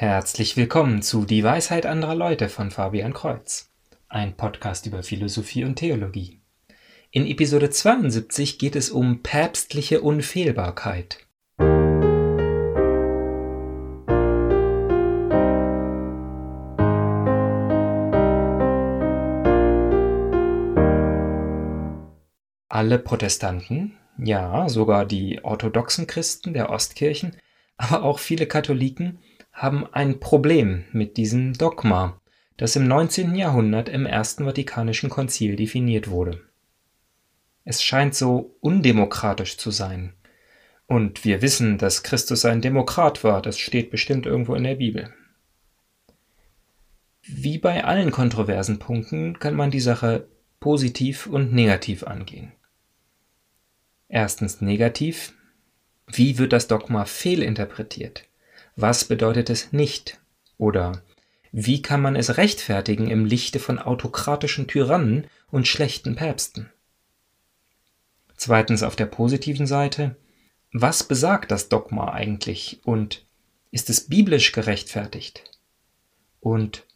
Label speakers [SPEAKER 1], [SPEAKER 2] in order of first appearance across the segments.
[SPEAKER 1] Herzlich willkommen zu Die Weisheit anderer Leute von Fabian Kreuz, ein Podcast über Philosophie und Theologie. In Episode 72 geht es um päpstliche Unfehlbarkeit. Alle Protestanten, ja, sogar die orthodoxen Christen der Ostkirchen, aber auch viele Katholiken haben ein Problem mit diesem Dogma, das im 19. Jahrhundert im Ersten Vatikanischen Konzil definiert wurde. Es scheint so undemokratisch zu sein. Und wir wissen, dass Christus ein Demokrat war, das steht bestimmt irgendwo in der Bibel. Wie bei allen kontroversen Punkten kann man die Sache positiv und negativ angehen. Erstens negativ. Wie wird das Dogma fehlinterpretiert? Was bedeutet es nicht? Oder wie kann man es rechtfertigen im Lichte von autokratischen Tyrannen und schlechten Päpsten? Zweitens auf der positiven Seite, was besagt das Dogma eigentlich und ist es biblisch gerechtfertigt? Und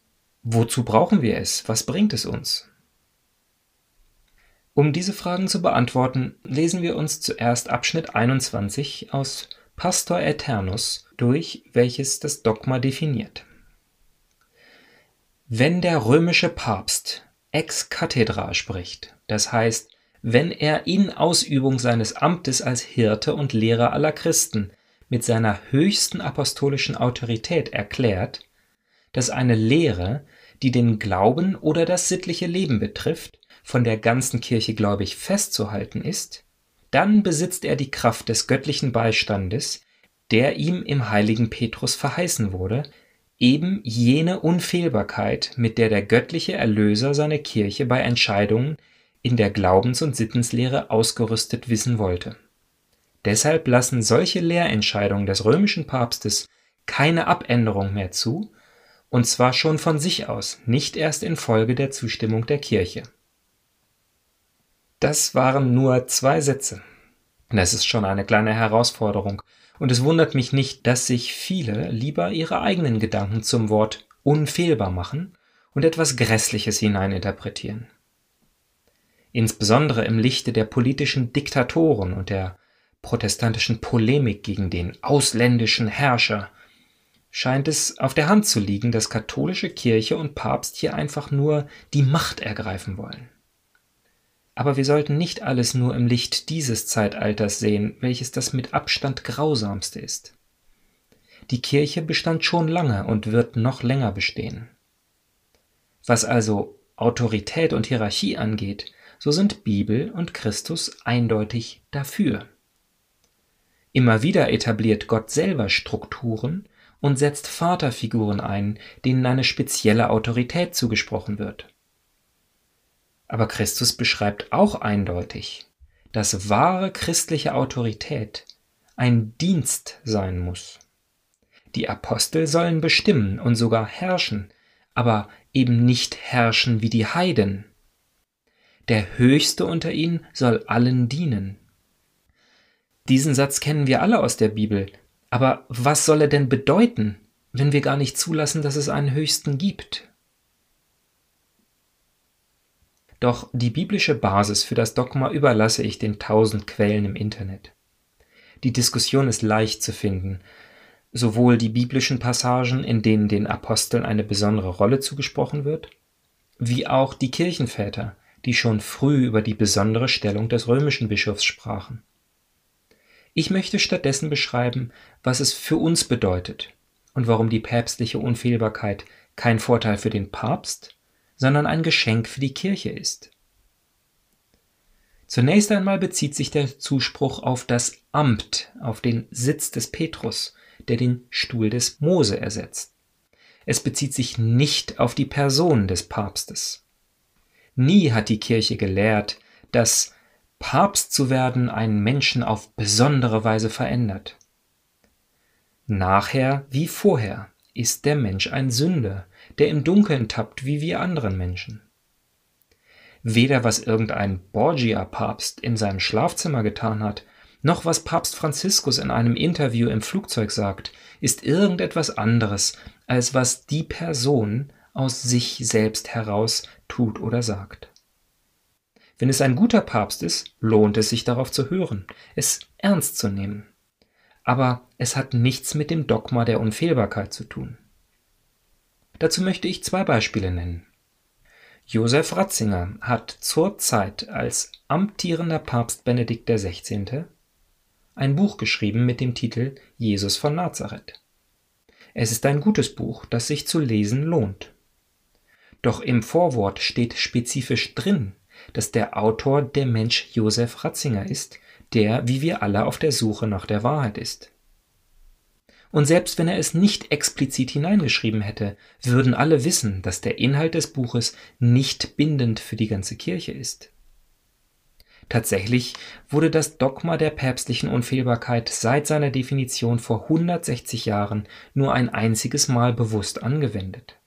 [SPEAKER 1] wozu brauchen wir es? Was bringt es uns? Um diese Fragen zu beantworten, lesen wir uns zuerst Abschnitt 21 aus Pastor Aeternus durch, welches das Dogma definiert. Wenn der römische Papst ex cathedra spricht, das heißt, wenn er in Ausübung seines Amtes als Hirte und Lehrer aller Christen mit seiner höchsten apostolischen Autorität erklärt, dass eine Lehre, die den Glauben oder das sittliche Leben betrifft, von der ganzen Kirche gläubig festzuhalten ist, dann besitzt er die Kraft des göttlichen Beistandes, der ihm im heiligen Petrus verheißen wurde, eben jene Unfehlbarkeit, mit der der göttliche Erlöser seine Kirche bei Entscheidungen in der Glaubens- und Sittenslehre ausgerüstet wissen wollte. Deshalb lassen solche Lehrentscheidungen des römischen Papstes keine Abänderung mehr zu, und zwar schon von sich aus, nicht erst infolge der Zustimmung der Kirche. Das waren nur zwei Sätze. Das ist schon eine kleine Herausforderung, und es wundert mich nicht, dass sich viele lieber ihre eigenen Gedanken zum Wort unfehlbar machen und etwas Grässliches hineininterpretieren. Insbesondere im Lichte der politischen Diktatoren und der protestantischen Polemik gegen den ausländischen Herrscher scheint es auf der Hand zu liegen, dass katholische Kirche und Papst hier einfach nur die Macht ergreifen wollen. Aber wir sollten nicht alles nur im Licht dieses Zeitalters sehen, welches das mit Abstand grausamste ist. Die Kirche bestand schon lange und wird noch länger bestehen. Was also Autorität und Hierarchie angeht, so sind Bibel und Christus eindeutig dafür. Immer wieder etabliert Gott selber Strukturen und setzt Vaterfiguren ein, denen eine spezielle Autorität zugesprochen wird. Aber Christus beschreibt auch eindeutig, dass wahre christliche Autorität ein Dienst sein muss. Die Apostel sollen bestimmen und sogar herrschen, aber eben nicht herrschen wie die Heiden. Der Höchste unter ihnen soll allen dienen. Diesen Satz kennen wir alle aus der Bibel, aber was soll er denn bedeuten, wenn wir gar nicht zulassen, dass es einen Höchsten gibt? Doch die biblische Basis für das Dogma überlasse ich den tausend Quellen im Internet. Die Diskussion ist leicht zu finden, sowohl die biblischen Passagen, in denen den Aposteln eine besondere Rolle zugesprochen wird, wie auch die Kirchenväter, die schon früh über die besondere Stellung des römischen Bischofs sprachen. Ich möchte stattdessen beschreiben, was es für uns bedeutet und warum die päpstliche Unfehlbarkeit kein Vorteil für den Papst, sondern ein Geschenk für die Kirche ist. Zunächst einmal bezieht sich der Zuspruch auf das Amt, auf den Sitz des Petrus, der den Stuhl des Mose ersetzt. Es bezieht sich nicht auf die Person des Papstes. Nie hat die Kirche gelehrt, dass Papst zu werden einen Menschen auf besondere Weise verändert. Nachher wie vorher ist der Mensch ein Sünder, der im Dunkeln tappt wie wir anderen Menschen. Weder was irgendein Borgia-Papst in seinem Schlafzimmer getan hat, noch was Papst Franziskus in einem Interview im Flugzeug sagt, ist irgendetwas anderes als was die Person aus sich selbst heraus tut oder sagt. Wenn es ein guter Papst ist, lohnt es sich darauf zu hören, es ernst zu nehmen. Aber es hat nichts mit dem Dogma der Unfehlbarkeit zu tun. Dazu möchte ich zwei Beispiele nennen. Josef Ratzinger hat zur Zeit als amtierender Papst Benedikt XVI. ein Buch geschrieben mit dem Titel Jesus von Nazareth. Es ist ein gutes Buch, das sich zu lesen lohnt. Doch im Vorwort steht spezifisch drin, dass der Autor der Mensch Josef Ratzinger ist, der, wie wir alle, auf der Suche nach der Wahrheit ist. Und selbst wenn er es nicht explizit hineingeschrieben hätte, würden alle wissen, dass der Inhalt des Buches nicht bindend für die ganze Kirche ist. Tatsächlich wurde das Dogma der päpstlichen Unfehlbarkeit seit seiner Definition vor 160 Jahren nur ein einziges Mal bewusst angewendet.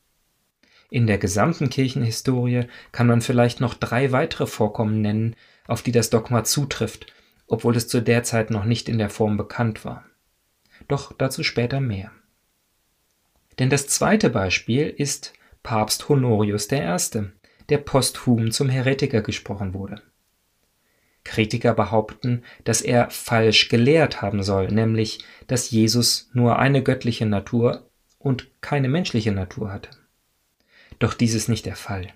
[SPEAKER 1] In der gesamten Kirchenhistorie kann man vielleicht noch drei weitere Vorkommen nennen, auf die das Dogma zutrifft, obwohl es zu der Zeit noch nicht in der Form bekannt war doch dazu später mehr. Denn das zweite Beispiel ist Papst Honorius I., der posthum zum Heretiker gesprochen wurde. Kritiker behaupten, dass er falsch gelehrt haben soll, nämlich, dass Jesus nur eine göttliche Natur und keine menschliche Natur hatte. Doch dies ist nicht der Fall.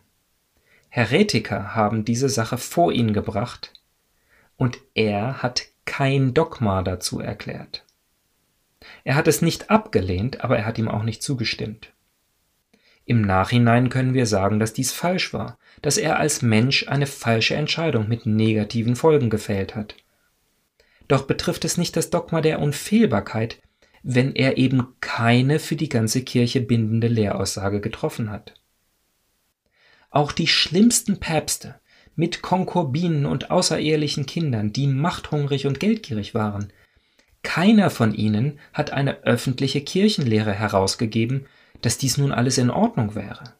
[SPEAKER 1] Heretiker haben diese Sache vor ihn gebracht und er hat kein Dogma dazu erklärt. Er hat es nicht abgelehnt, aber er hat ihm auch nicht zugestimmt. Im Nachhinein können wir sagen, dass dies falsch war, dass er als Mensch eine falsche Entscheidung mit negativen Folgen gefällt hat. Doch betrifft es nicht das Dogma der Unfehlbarkeit, wenn er eben keine für die ganze Kirche bindende Lehraussage getroffen hat. Auch die schlimmsten Päpste mit Konkubinen und außerehelichen Kindern, die machthungrig und geldgierig waren, keiner von ihnen hat eine öffentliche Kirchenlehre herausgegeben, dass dies nun alles in Ordnung wäre.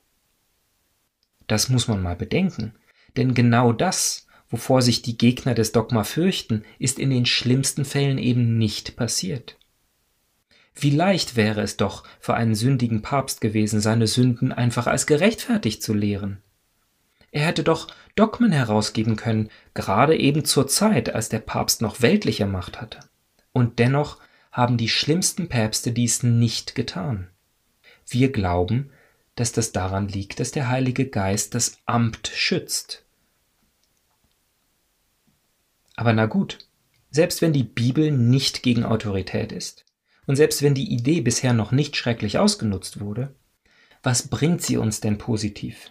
[SPEAKER 1] Das muss man mal bedenken, denn genau das, wovor sich die Gegner des Dogma fürchten, ist in den schlimmsten Fällen eben nicht passiert. Wie leicht wäre es doch für einen sündigen Papst gewesen, seine Sünden einfach als gerechtfertigt zu lehren. Er hätte doch Dogmen herausgeben können, gerade eben zur Zeit, als der Papst noch weltliche Macht hatte. Und dennoch haben die schlimmsten Päpste dies nicht getan. Wir glauben, dass das daran liegt, dass der Heilige Geist das Amt schützt. Aber na gut, selbst wenn die Bibel nicht gegen Autorität ist und selbst wenn die Idee bisher noch nicht schrecklich ausgenutzt wurde, was bringt sie uns denn positiv?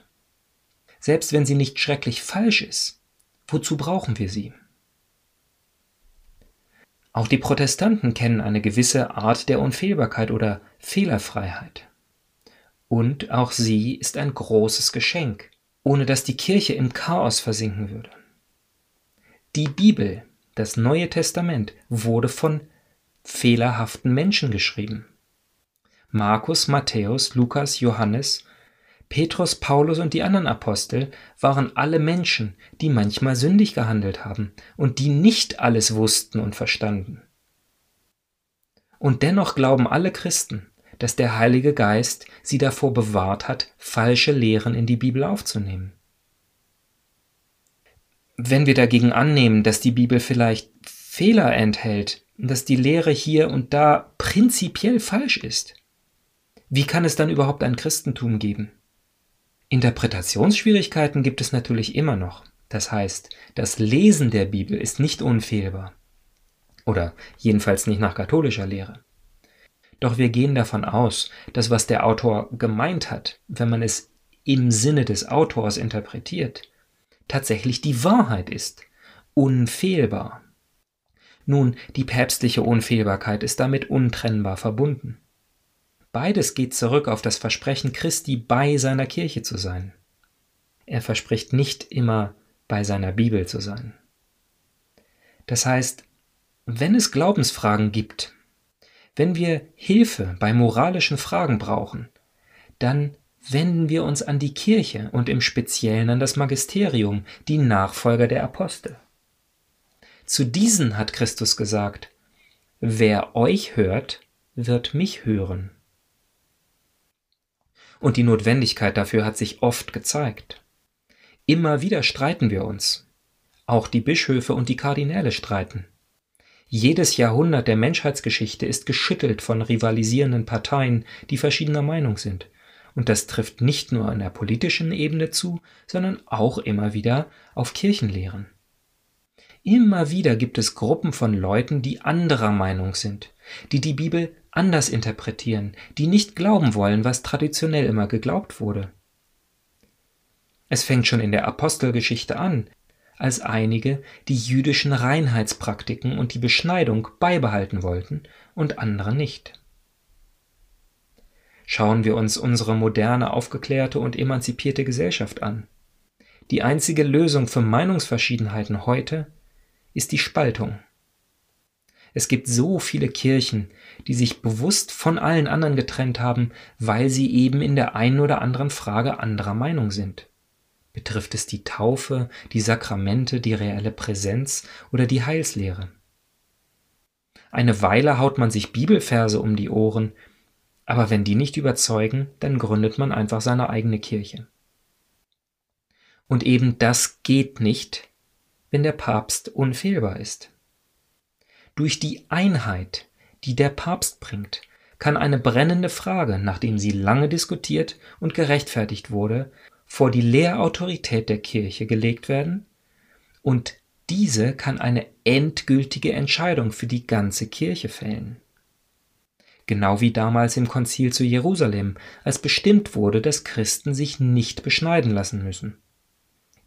[SPEAKER 1] Selbst wenn sie nicht schrecklich falsch ist, wozu brauchen wir sie? Auch die Protestanten kennen eine gewisse Art der Unfehlbarkeit oder Fehlerfreiheit. Und auch sie ist ein großes Geschenk, ohne dass die Kirche im Chaos versinken würde. Die Bibel, das Neue Testament, wurde von fehlerhaften Menschen geschrieben. Markus, Matthäus, Lukas, Johannes Petrus, Paulus und die anderen Apostel waren alle Menschen, die manchmal sündig gehandelt haben und die nicht alles wussten und verstanden. Und dennoch glauben alle Christen, dass der Heilige Geist sie davor bewahrt hat, falsche Lehren in die Bibel aufzunehmen. Wenn wir dagegen annehmen, dass die Bibel vielleicht Fehler enthält, dass die Lehre hier und da prinzipiell falsch ist, wie kann es dann überhaupt ein Christentum geben? Interpretationsschwierigkeiten gibt es natürlich immer noch. Das heißt, das Lesen der Bibel ist nicht unfehlbar. Oder jedenfalls nicht nach katholischer Lehre. Doch wir gehen davon aus, dass was der Autor gemeint hat, wenn man es im Sinne des Autors interpretiert, tatsächlich die Wahrheit ist. Unfehlbar. Nun, die päpstliche Unfehlbarkeit ist damit untrennbar verbunden. Beides geht zurück auf das Versprechen Christi, bei seiner Kirche zu sein. Er verspricht nicht immer, bei seiner Bibel zu sein. Das heißt, wenn es Glaubensfragen gibt, wenn wir Hilfe bei moralischen Fragen brauchen, dann wenden wir uns an die Kirche und im Speziellen an das Magisterium, die Nachfolger der Apostel. Zu diesen hat Christus gesagt, Wer euch hört, wird mich hören. Und die Notwendigkeit dafür hat sich oft gezeigt. Immer wieder streiten wir uns. Auch die Bischöfe und die Kardinäle streiten. Jedes Jahrhundert der Menschheitsgeschichte ist geschüttelt von rivalisierenden Parteien, die verschiedener Meinung sind. Und das trifft nicht nur an der politischen Ebene zu, sondern auch immer wieder auf Kirchenlehren. Immer wieder gibt es Gruppen von Leuten, die anderer Meinung sind, die die Bibel anders interpretieren, die nicht glauben wollen, was traditionell immer geglaubt wurde. Es fängt schon in der Apostelgeschichte an, als einige die jüdischen Reinheitspraktiken und die Beschneidung beibehalten wollten und andere nicht. Schauen wir uns unsere moderne, aufgeklärte und emanzipierte Gesellschaft an. Die einzige Lösung für Meinungsverschiedenheiten heute ist die Spaltung. Es gibt so viele Kirchen, die sich bewusst von allen anderen getrennt haben, weil sie eben in der einen oder anderen Frage anderer Meinung sind. Betrifft es die Taufe, die Sakramente, die reelle Präsenz oder die Heilslehre? Eine Weile haut man sich Bibelverse um die Ohren, aber wenn die nicht überzeugen, dann gründet man einfach seine eigene Kirche. Und eben das geht nicht, wenn der Papst unfehlbar ist. Durch die Einheit, die der Papst bringt, kann eine brennende Frage, nachdem sie lange diskutiert und gerechtfertigt wurde, vor die Lehrautorität der Kirche gelegt werden und diese kann eine endgültige Entscheidung für die ganze Kirche fällen. Genau wie damals im Konzil zu Jerusalem, als bestimmt wurde, dass Christen sich nicht beschneiden lassen müssen.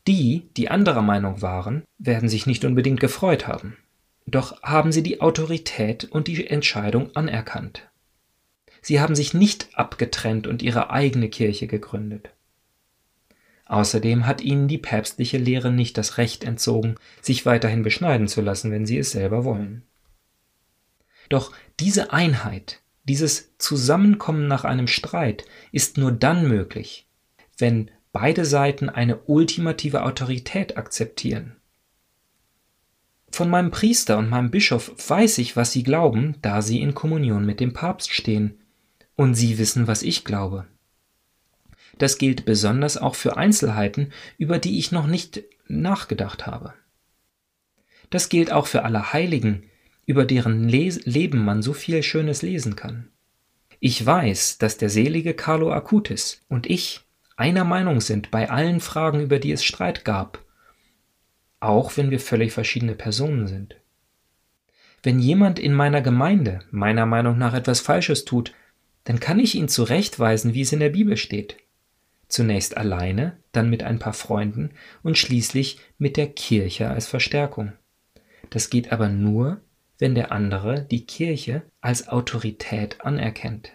[SPEAKER 1] Die, die anderer Meinung waren, werden sich nicht unbedingt gefreut haben. Doch haben sie die Autorität und die Entscheidung anerkannt. Sie haben sich nicht abgetrennt und ihre eigene Kirche gegründet. Außerdem hat ihnen die päpstliche Lehre nicht das Recht entzogen, sich weiterhin beschneiden zu lassen, wenn sie es selber wollen. Doch diese Einheit, dieses Zusammenkommen nach einem Streit ist nur dann möglich, wenn beide Seiten eine ultimative Autorität akzeptieren. Von meinem Priester und meinem Bischof weiß ich, was sie glauben, da sie in Kommunion mit dem Papst stehen, und sie wissen, was ich glaube. Das gilt besonders auch für Einzelheiten, über die ich noch nicht nachgedacht habe. Das gilt auch für alle Heiligen, über deren Les Leben man so viel Schönes lesen kann. Ich weiß, dass der selige Carlo Acutis und ich einer Meinung sind bei allen Fragen, über die es Streit gab, auch wenn wir völlig verschiedene Personen sind. Wenn jemand in meiner Gemeinde meiner Meinung nach etwas Falsches tut, dann kann ich ihn zurechtweisen, wie es in der Bibel steht. Zunächst alleine, dann mit ein paar Freunden und schließlich mit der Kirche als Verstärkung. Das geht aber nur, wenn der andere die Kirche als Autorität anerkennt.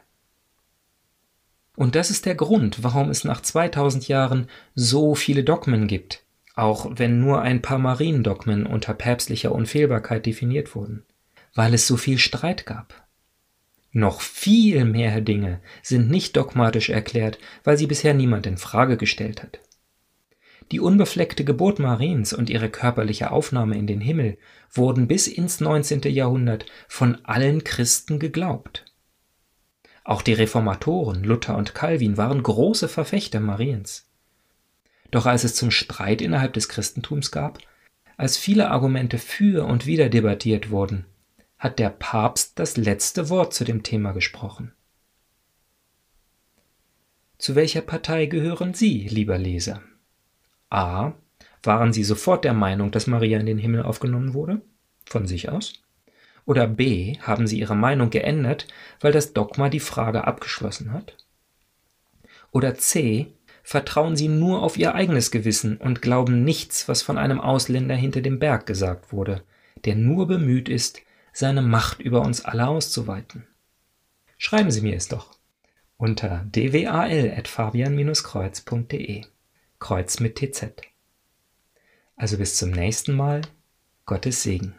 [SPEAKER 1] Und das ist der Grund, warum es nach 2000 Jahren so viele Dogmen gibt, auch wenn nur ein paar Mariendogmen unter päpstlicher Unfehlbarkeit definiert wurden, weil es so viel Streit gab. Noch viel mehr Dinge sind nicht dogmatisch erklärt, weil sie bisher niemand in Frage gestellt hat. Die unbefleckte Geburt Mariens und ihre körperliche Aufnahme in den Himmel wurden bis ins 19. Jahrhundert von allen Christen geglaubt. Auch die Reformatoren Luther und Calvin waren große Verfechter Mariens. Doch als es zum Streit innerhalb des Christentums gab, als viele Argumente für und wider debattiert wurden, hat der Papst das letzte Wort zu dem Thema gesprochen. Zu welcher Partei gehören Sie, lieber Leser? A. Waren Sie sofort der Meinung, dass Maria in den Himmel aufgenommen wurde? Von sich aus? Oder B. Haben Sie Ihre Meinung geändert, weil das Dogma die Frage abgeschlossen hat? Oder C vertrauen sie nur auf ihr eigenes Gewissen und glauben nichts, was von einem Ausländer hinter dem Berg gesagt wurde, der nur bemüht ist, seine Macht über uns alle auszuweiten. Schreiben Sie mir es doch unter dwal.fabian-kreuz.de Kreuz mit TZ. Also bis zum nächsten Mal, Gottes Segen.